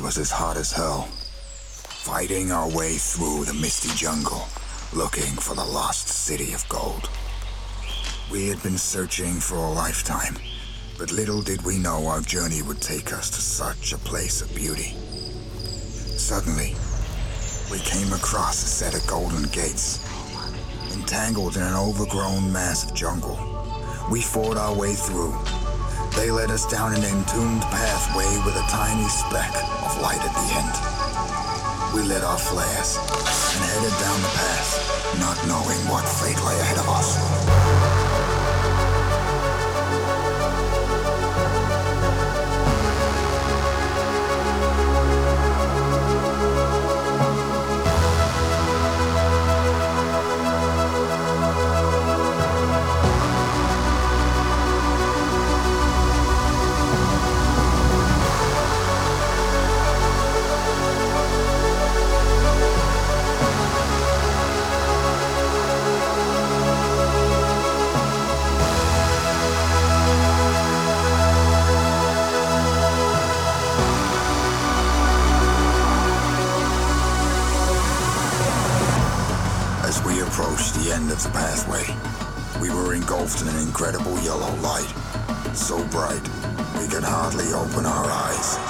It was as hot as hell. Fighting our way through the misty jungle, looking for the lost city of gold. We had been searching for a lifetime, but little did we know our journey would take us to such a place of beauty. Suddenly, we came across a set of golden gates, entangled in an overgrown mass of jungle. We fought our way through. They led us down an entombed pathway with a tiny speck of light at the end. We lit our flares and headed down the path, not knowing what fate lay ahead of us. Engulfed in an incredible yellow light. So bright, we could hardly open our eyes.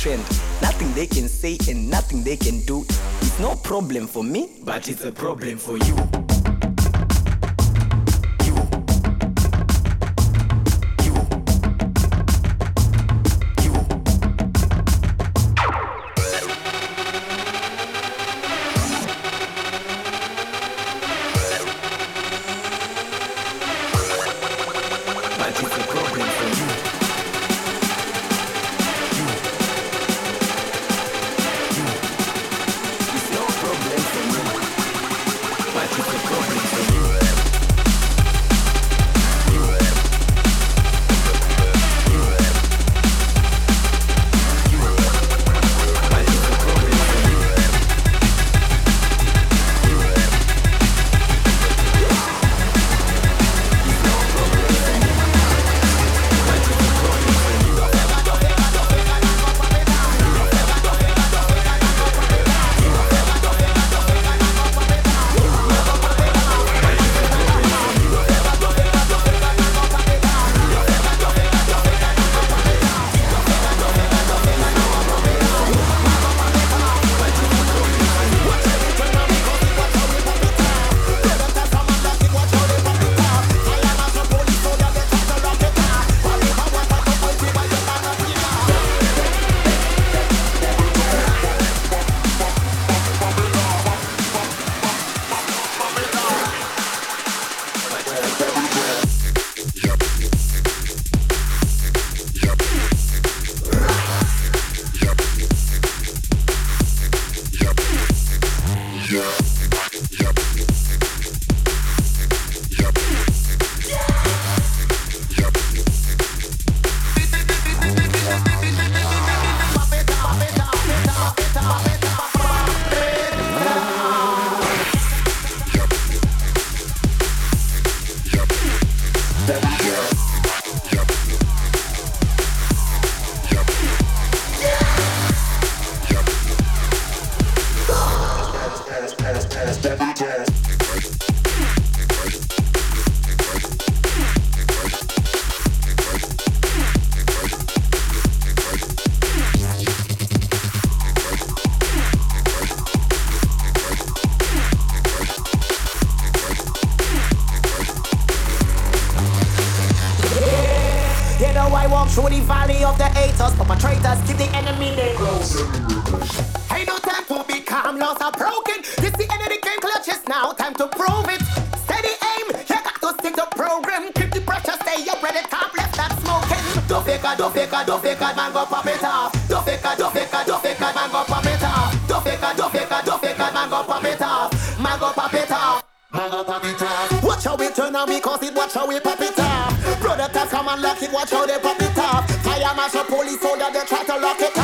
trend. Nothing they can say and nothing they can do. It's no problem for me, but it's a problem for you. it, watch how they pop it off. Fire master police soldier, they try to lock it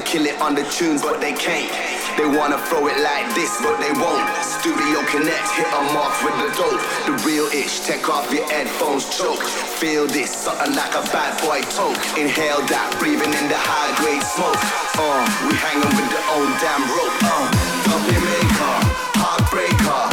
kill it on the tunes, but they can't. They wanna throw it like this, but they won't. Studio Connect, hit them off with the dope. The real ish, take off your headphones, choke. Feel this, something like a bad boy toke. Inhale that, breathing in the high grade smoke. Uh, we hanging with the old damn rope. Uh, puppy maker, heartbreaker.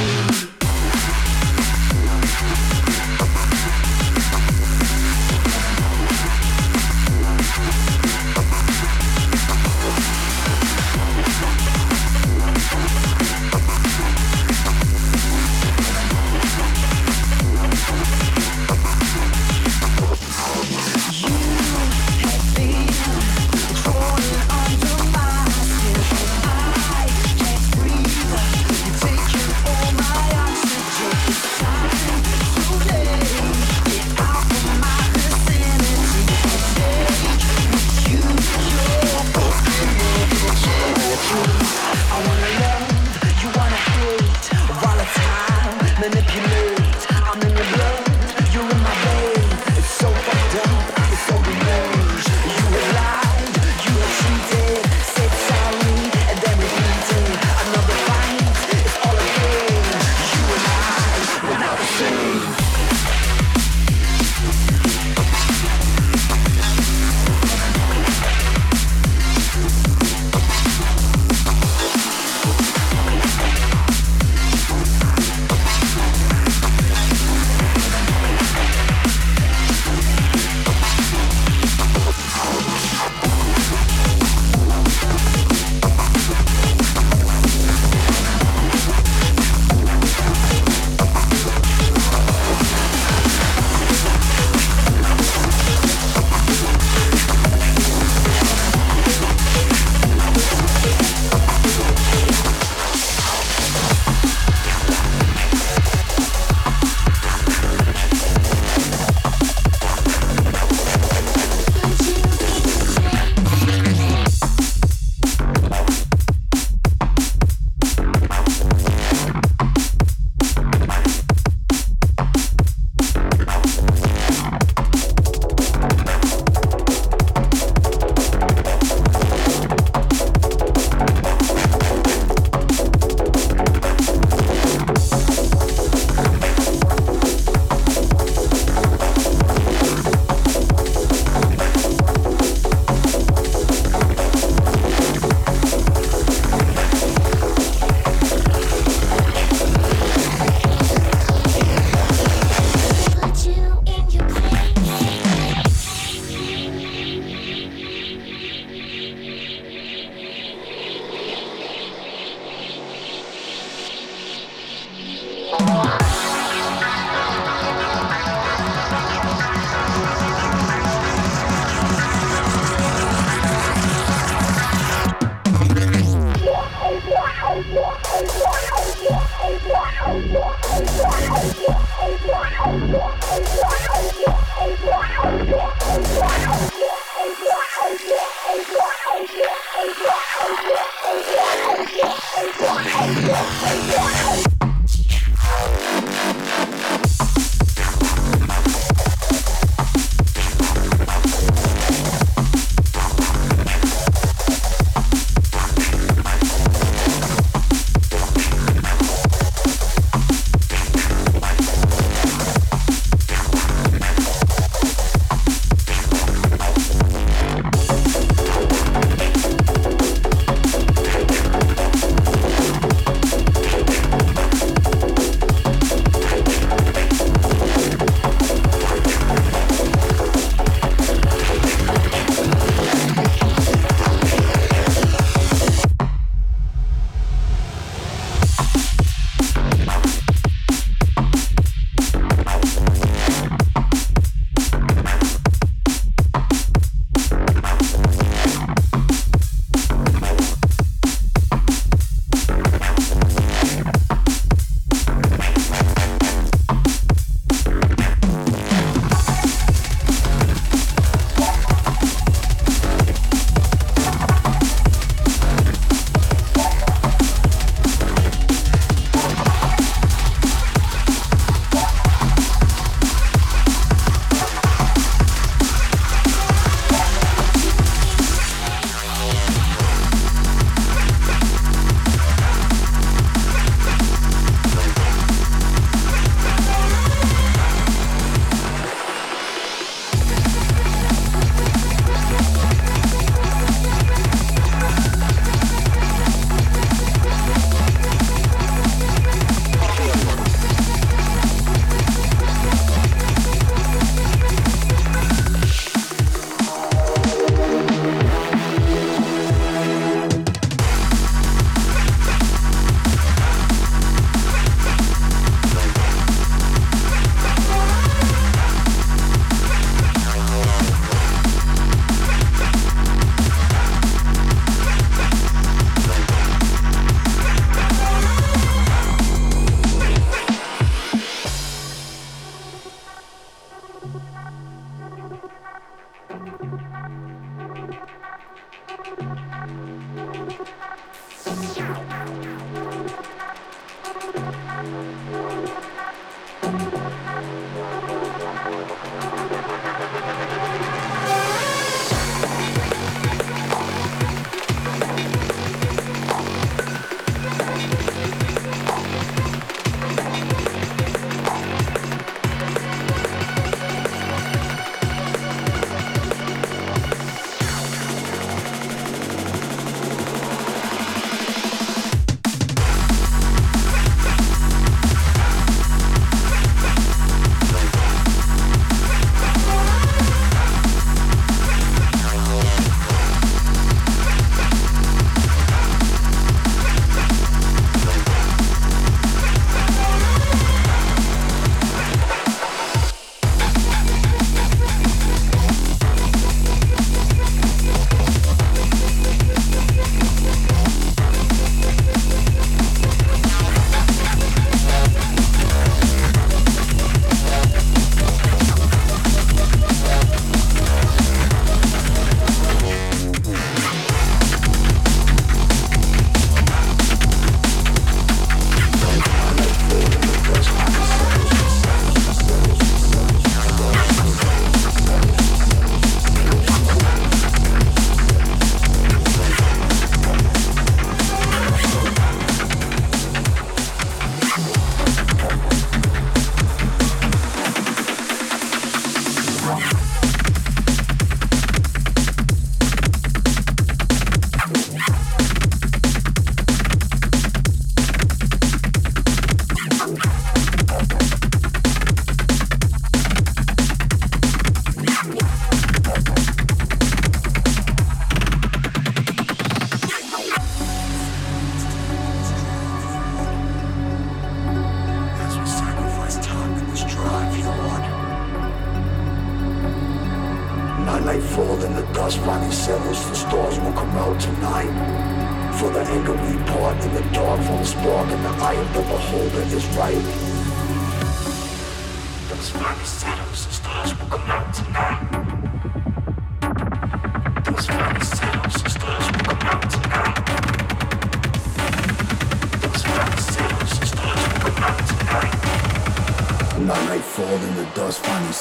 All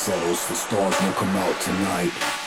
settles. The stars will come out tonight.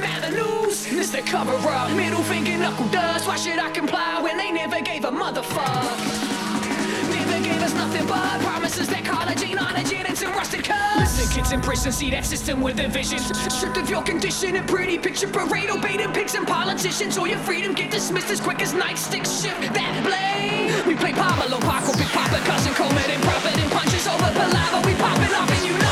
doesn't matter, lose. The cover up, middle finger, knuckle dust. Why should I comply when they never gave a motherfucker? Never gave us nothing but promises that collagen, onogen, and rusted cuss. The kids in prison, see that system with a vision. Stripped of your condition and pretty picture parade, obeying pigs and politicians. All your freedom get dismissed as quick as nightsticks shift that blade. We play Pablo, Paco, Big Papa, cousin, Coleman, and profit, and punches over palaver. We popping off and you know.